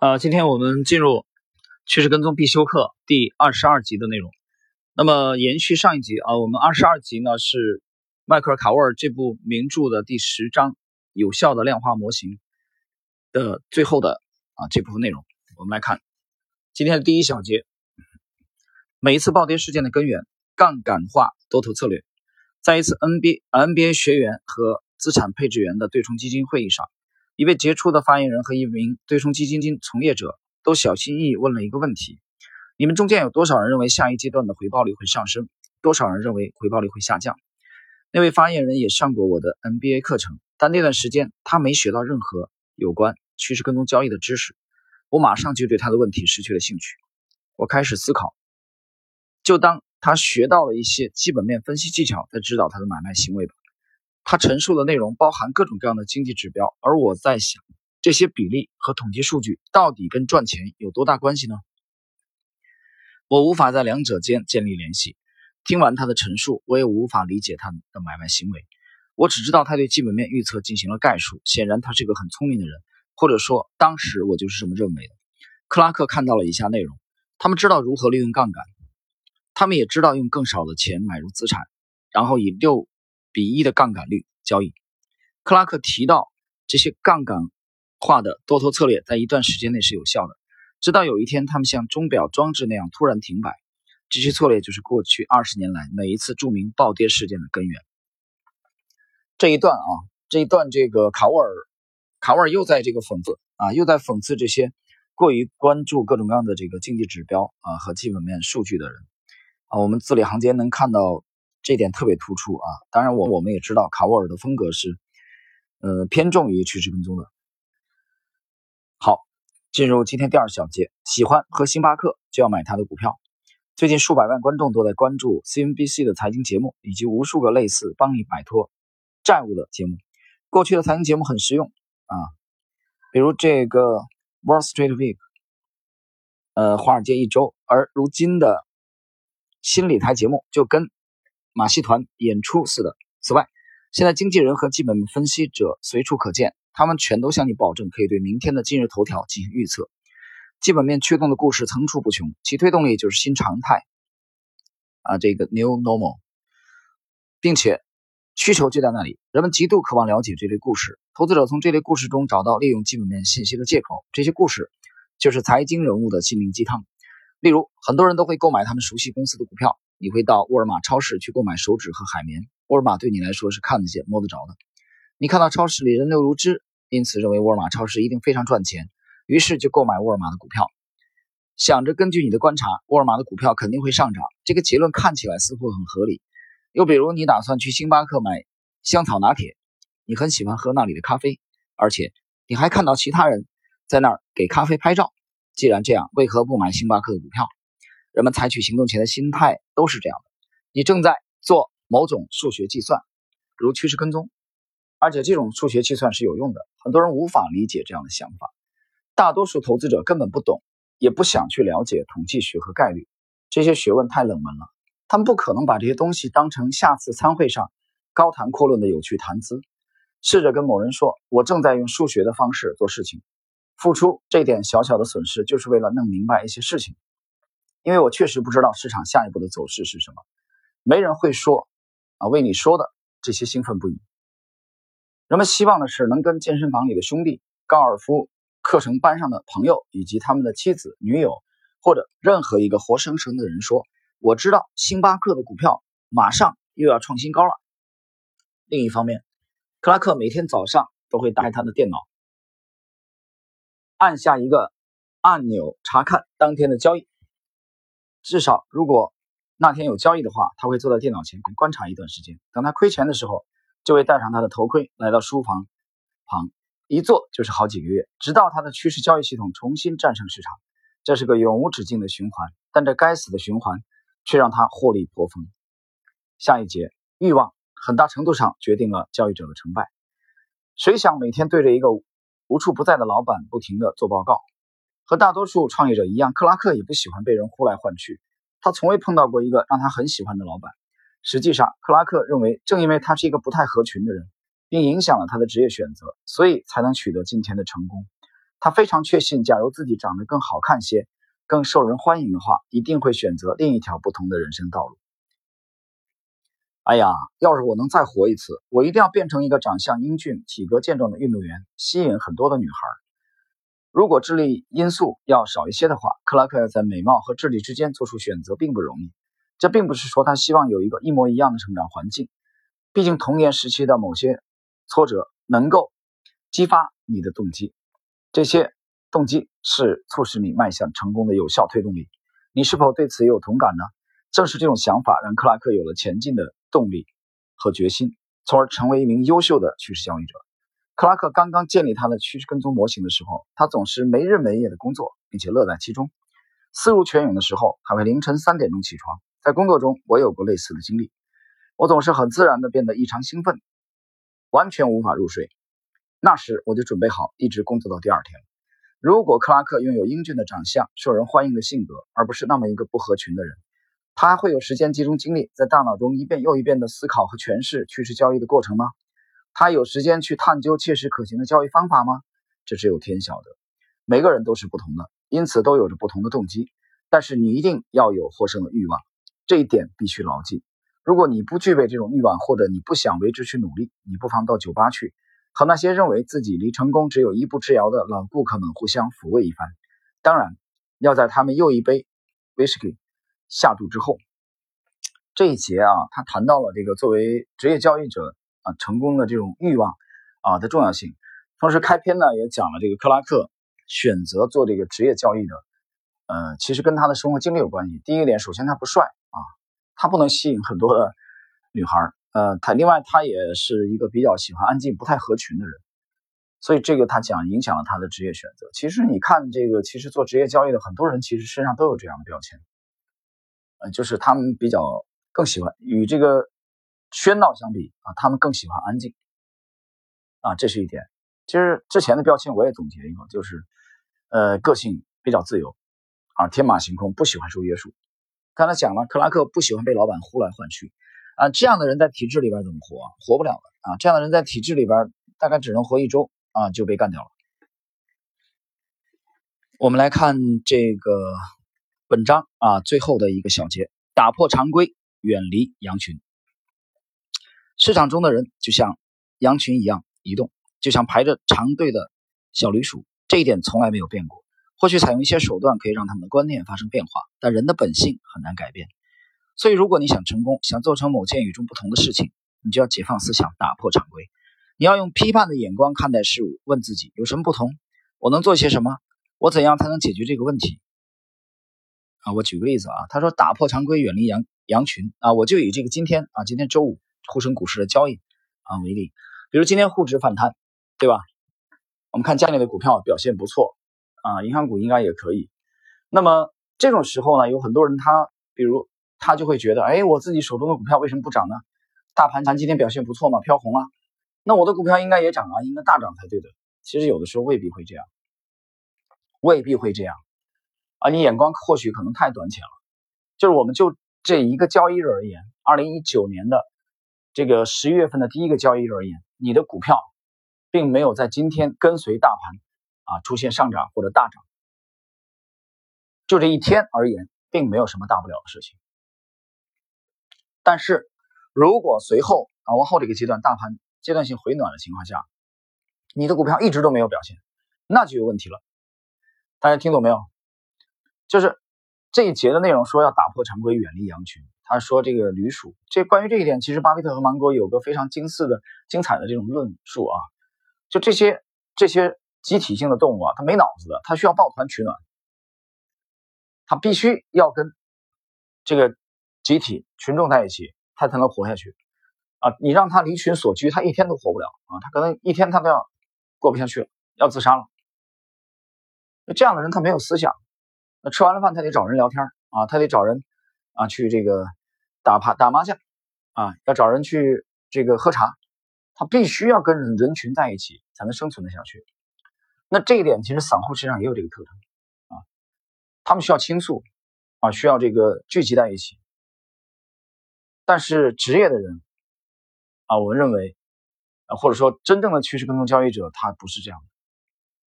呃，今天我们进入趋势跟踪必修课第二十二集的内容。那么延续上一集啊，我们二十二集呢是迈克尔卡沃尔这部名著的第十章“有效的量化模型”的最后的啊这部分内容。我们来看今天的第一小节：每一次暴跌事件的根源——杠杆化多头策略。在一次 NBA NBA 学员和资产配置员的对冲基金会议上。一位杰出的发言人和一名对冲基金经从业者都小心翼翼问了一个问题：你们中间有多少人认为下一阶段的回报率会上升？多少人认为回报率会下降？那位发言人也上过我的 MBA 课程，但那段时间他没学到任何有关趋势跟踪交易的知识。我马上就对他的问题失去了兴趣。我开始思考：就当他学到了一些基本面分析技巧，在指导他的买卖行为吧。他陈述的内容包含各种各样的经济指标，而我在想，这些比例和统计数据到底跟赚钱有多大关系呢？我无法在两者间建立联系。听完他的陈述，我也无法理解他的买卖行为。我只知道他对基本面预测进行了概述。显然，他是个很聪明的人，或者说，当时我就是这么认为的。克拉克看到了以下内容：他们知道如何利用杠杆，他们也知道用更少的钱买入资产，然后以六。比一的杠杆率交易，克拉克提到这些杠杆化的多头策略在一段时间内是有效的，直到有一天他们像钟表装置那样突然停摆。这些策略就是过去二十年来每一次著名暴跌事件的根源。这一段啊，这一段这个卡沃尔，卡沃尔又在这个讽刺啊，又在讽刺这些过于关注各种各样的这个经济指标啊和基本面数据的人啊。我们字里行间能看到。这点特别突出啊！当然，我我们也知道卡沃尔的风格是，呃，偏重于趋势跟踪的。好，进入今天第二小节，喜欢喝星巴克就要买它的股票。最近数百万观众都在关注 CNBC 的财经节目，以及无数个类似帮你摆脱债务的节目。过去的财经节目很实用啊，比如这个 Wall Street Week，呃，华尔街一周。而如今的新理财节目就跟。马戏团演出似的。此外，现在经纪人和基本分析者随处可见，他们全都向你保证可以对明天的今日头条进行预测。基本面驱动的故事层出不穷，其推动力就是新常态啊，这个 new normal，并且需求就在那里，人们极度渴望了解这类故事。投资者从这类故事中找到利用基本面信息的借口。这些故事就是财经人物的心灵鸡汤。例如，很多人都会购买他们熟悉公司的股票。你会到沃尔玛超市去购买手纸和海绵。沃尔玛对你来说是看得见、摸得着的。你看到超市里人流如织，因此认为沃尔玛超市一定非常赚钱，于是就购买沃尔玛的股票，想着根据你的观察，沃尔玛的股票肯定会上涨。这个结论看起来似乎很合理。又比如，你打算去星巴克买香草拿铁，你很喜欢喝那里的咖啡，而且你还看到其他人在那儿给咖啡拍照。既然这样，为何不买星巴克的股票？人们采取行动前的心态都是这样的：你正在做某种数学计算，如趋势跟踪，而且这种数学计算是有用的。很多人无法理解这样的想法，大多数投资者根本不懂，也不想去了解统计学和概率，这些学问太冷门了。他们不可能把这些东西当成下次参会上高谈阔论的有趣谈资。试着跟某人说：“我正在用数学的方式做事情，付出这点小小的损失，就是为了弄明白一些事情。”因为我确实不知道市场下一步的走势是什么，没人会说啊为你说的这些兴奋不已。人们希望的是能跟健身房里的兄弟、高尔夫课程班上的朋友以及他们的妻子、女友，或者任何一个活生生的人说：“我知道星巴克的股票马上又要创新高了。”另一方面，克拉克每天早上都会打开他的电脑，按下一个按钮查看当天的交易。至少，如果那天有交易的话，他会坐在电脑前观察一段时间。等他亏钱的时候，就会戴上他的头盔，来到书房旁，一坐就是好几个月，直到他的趋势交易系统重新战胜市场。这是个永无止境的循环，但这该死的循环却让他获利颇丰。下一节，欲望很大程度上决定了交易者的成败。谁想每天对着一个无处不在的老板不停地做报告？和大多数创业者一样，克拉克也不喜欢被人呼来唤去。他从未碰到过一个让他很喜欢的老板。实际上，克拉克认为，正因为他是一个不太合群的人，并影响了他的职业选择，所以才能取得今天的成功。他非常确信，假如自己长得更好看些、更受人欢迎的话，一定会选择另一条不同的人生道路。哎呀，要是我能再活一次，我一定要变成一个长相英俊、体格健壮的运动员，吸引很多的女孩。如果智力因素要少一些的话，克拉克要在美貌和智力之间做出选择并不容易。这并不是说他希望有一个一模一样的成长环境，毕竟童年时期的某些挫折能够激发你的动机，这些动机是促使你迈向成功的有效推动力。你是否对此也有同感呢？正是这种想法让克拉克有了前进的动力和决心，从而成为一名优秀的趋势交易者。克拉克刚刚建立他的趋势跟踪模型的时候，他总是没日没夜的工作，并且乐在其中。思如泉涌的时候，还会凌晨三点钟起床。在工作中，我有过类似的经历。我总是很自然的变得异常兴奋，完全无法入睡。那时我就准备好一直工作到第二天。如果克拉克拥有英俊的长相、受人欢迎的性格，而不是那么一个不合群的人，他还会有时间集中精力在大脑中一遍又一遍的思考和诠释趋势交易的过程吗？他有时间去探究切实可行的交易方法吗？这只有天晓得。每个人都是不同的，因此都有着不同的动机。但是你一定要有获胜的欲望，这一点必须牢记。如果你不具备这种欲望，或者你不想为之去努力，你不妨到酒吧去，和那些认为自己离成功只有一步之遥的老顾客们互相抚慰一番。当然，要在他们又一杯威士忌下肚之后。这一节啊，他谈到了这个作为职业交易者。啊，成功的这种欲望啊的重要性。同时，开篇呢也讲了这个克拉克选择做这个职业交易的，呃，其实跟他的生活经历有关系。第一个点，首先他不帅啊，他不能吸引很多的女孩。呃，他另外他也是一个比较喜欢安静、不太合群的人，所以这个他讲影响了他的职业选择。其实你看这个，其实做职业交易的很多人其实身上都有这样的标签，呃，就是他们比较更喜欢与这个。喧闹相比啊，他们更喜欢安静啊，这是一点。其实之前的标签我也总结一个，就是呃，个性比较自由啊，天马行空，不喜欢受约束。刚才讲了，克拉克不喜欢被老板呼来唤去啊，这样的人在体制里边怎么活？活不了的啊，这样的人在体制里边大概只能活一周啊，就被干掉了。我们来看这个本章啊，最后的一个小节：打破常规，远离羊群。市场中的人就像羊群一样移动，就像排着长队的小驴鼠，这一点从来没有变过。或许采用一些手段可以让他们的观念发生变化，但人的本性很难改变。所以，如果你想成功，想做成某件与众不同的事情，你就要解放思想，打破常规。你要用批判的眼光看待事物，问自己有什么不同？我能做些什么？我怎样才能解决这个问题？啊，我举个例子啊，他说打破常规，远离羊羊群啊，我就以这个今天啊，今天周五。沪深股市的交易啊为例，比如今天沪指反弹，对吧？我们看家里的股票表现不错啊，银行股应该也可以。那么这种时候呢，有很多人他，比如他就会觉得，哎，我自己手中的股票为什么不涨呢？大盘咱今天表现不错嘛，飘红了，那我的股票应该也涨啊，应该大涨才对的。其实有的时候未必会这样，未必会这样啊，你眼光或许可能太短浅了。就是我们就这一个交易日而言，二零一九年的。这个十一月份的第一个交易日而言，你的股票并没有在今天跟随大盘啊出现上涨或者大涨，就这一天而言，并没有什么大不了的事情。但是，如果随后啊往后这个阶段大盘阶段性回暖的情况下，你的股票一直都没有表现，那就有问题了。大家听懂没有？就是这一节的内容说要打破常规，远离羊群。他说：“这个驴鼠，这关于这一点，其实巴菲特和芒格有个非常精似的、精彩的这种论述啊。就这些这些集体性的动物啊，它没脑子的，它需要抱团取暖，它必须要跟这个集体群众在一起，它才能活下去啊。你让它离群所居，它一天都活不了啊，它可能一天它都要过不下去了，要自杀了。那这样的人，他没有思想，那吃完了饭，他得找人聊天啊，他得找人啊去这个。”打牌打麻将啊，要找人去这个喝茶，他必须要跟人群在一起才能生存的下去。那这一点其实散户身上也有这个特征啊，他们需要倾诉啊，需要这个聚集在一起。但是职业的人啊，我认为啊，或者说真正的趋势跟踪交易者，他不是这样的，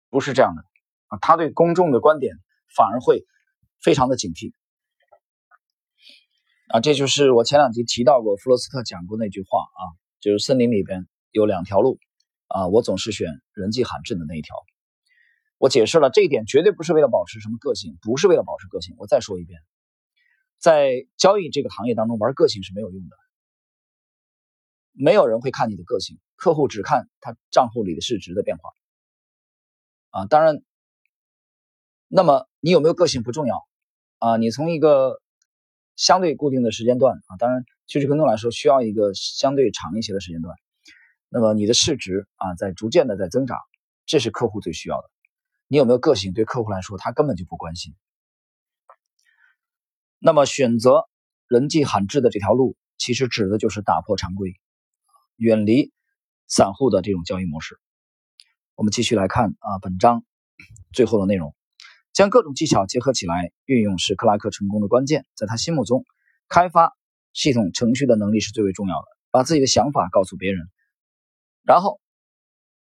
不是这样的啊，他对公众的观点反而会非常的警惕啊。这就是我前两集提到过，弗罗斯特讲过那句话啊，就是森林里边有两条路啊，我总是选人迹罕至的那一条。我解释了这一点，绝对不是为了保持什么个性，不是为了保持个性。我再说一遍，在交易这个行业当中，玩个性是没有用的。没有人会看你的个性，客户只看他账户里的市值的变化。啊，当然，那么你有没有个性不重要啊。你从一个相对固定的时间段啊，当然趋势跟踪来说需要一个相对长一些的时间段。那么你的市值啊，在逐渐的在增长，这是客户最需要的。你有没有个性？对客户来说，他根本就不关心。那么，选择人迹罕至的这条路，其实指的就是打破常规，远离散户的这种交易模式。我们继续来看啊，本章最后的内容，将各种技巧结合起来运用，是克拉克成功的关键。在他心目中，开发系统程序的能力是最为重要的。把自己的想法告诉别人，然后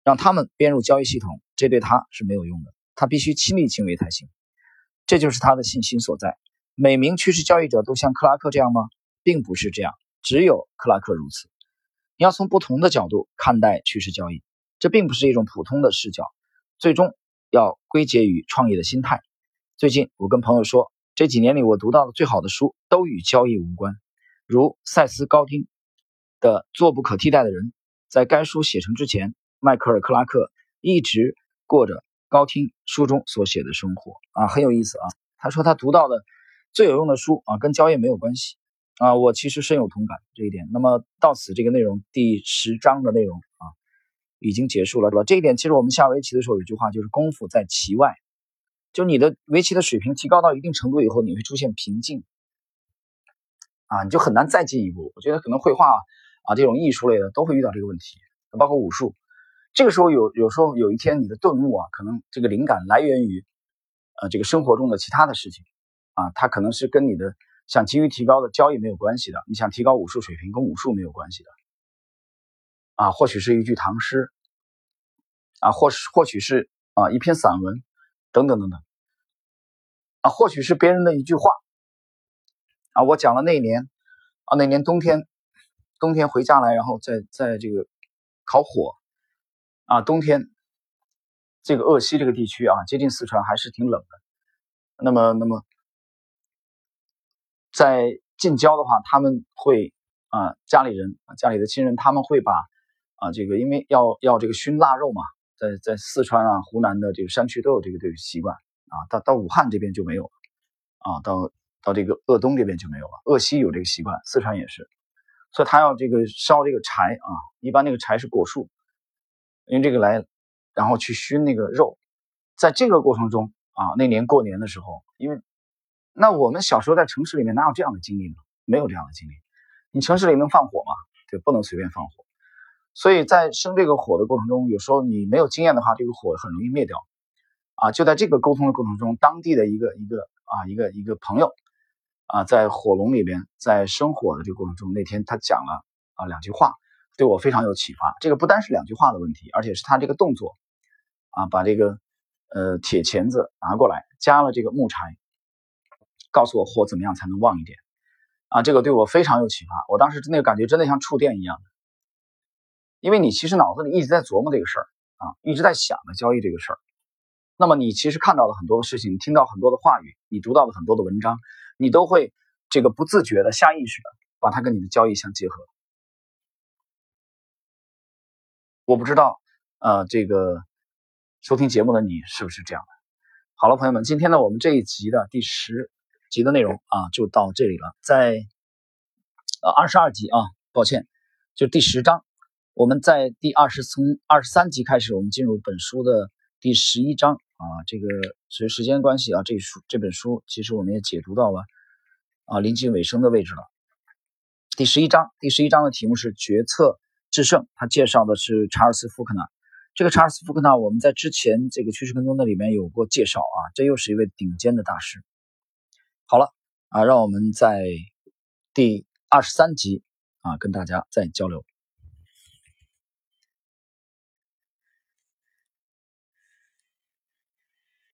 让他们编入交易系统，这对他是没有用的。他必须亲力亲为才行，这就是他的信心所在。每名趋势交易者都像克拉克这样吗？并不是这样，只有克拉克如此。你要从不同的角度看待趋势交易，这并不是一种普通的视角，最终要归结于创业的心态。最近我跟朋友说，这几年里我读到的最好的书都与交易无关，如塞斯·高汀的《做不可替代的人》。在该书写成之前，迈克尔·克拉克一直过着。高听书中所写的生活啊，很有意思啊。他说他读到的最有用的书啊，跟交易没有关系啊。我其实深有同感这一点。那么到此这个内容第十章的内容，已经结束了，这一点其实我们下围棋的时候有句话就是功夫在棋外，就你的围棋的水平提高到一定程度以后，你会出现瓶颈啊，你就很难再进一步。我觉得可能绘画啊这种艺术类的都会遇到这个问题，包括武术。这个时候有有时候有一天你的顿悟啊，可能这个灵感来源于，呃，这个生活中的其他的事情，啊，它可能是跟你的想急于提高的交易没有关系的，你想提高武术水平跟武术没有关系的，啊，或许是一句唐诗，啊，或或许是啊一篇散文，等等等等，啊，或许是别人的一句话，啊，我讲了那一年，啊，那年冬天，冬天回家来，然后在在这个烤火。啊，冬天，这个鄂西这个地区啊，接近四川还是挺冷的。那么，那么在近郊的话，他们会啊，家里人、家里的亲人，他们会把啊，这个因为要要这个熏腊肉嘛，在在四川啊、湖南的这个山区都有这个这个习惯啊。到到武汉这边就没有了啊，到到这个鄂东这边就没有了。鄂西有这个习惯，四川也是，所以他要这个烧这个柴啊，一般那个柴是果树。用这个来，然后去熏那个肉，在这个过程中啊，那年过年的时候，因为那我们小时候在城市里面哪有这样的经历呢？没有这样的经历。你城市里能放火吗？对，不能随便放火。所以在生这个火的过程中，有时候你没有经验的话，这个火很容易灭掉。啊，就在这个沟通的过程中，当地的一个一个啊一个一个朋友啊，在火龙里边在生火的这个过程中，那天他讲了啊两句话。对我非常有启发。这个不单是两句话的问题，而且是他这个动作啊，把这个呃铁钳子拿过来，加了这个木柴，告诉我火怎么样才能旺一点啊。这个对我非常有启发。我当时那个感觉真的像触电一样的，因为你其实脑子里一直在琢磨这个事儿啊，一直在想着交易这个事儿。那么你其实看到了很多的事情，听到很多的话语，你读到了很多的文章，你都会这个不自觉的、下意识的把它跟你的交易相结合。我不知道，呃，这个收听节目的你是不是这样的？好了，朋友们，今天呢，我们这一集的第十集的内容啊，就到这里了。在呃二十二集啊，抱歉，就第十章，我们在第二十从二十三集开始，我们进入本书的第十一章啊。这个随时间关系啊，这书这本书其实我们也解读到了啊临近尾声的位置了。第十一章，第十一章的题目是决策。制胜，他介绍的是查尔斯·福克纳。这个查尔斯·福克纳，我们在之前这个趋势跟踪的里面有过介绍啊，这又是一位顶尖的大师。好了啊，让我们在第二十三集啊跟大家再交流。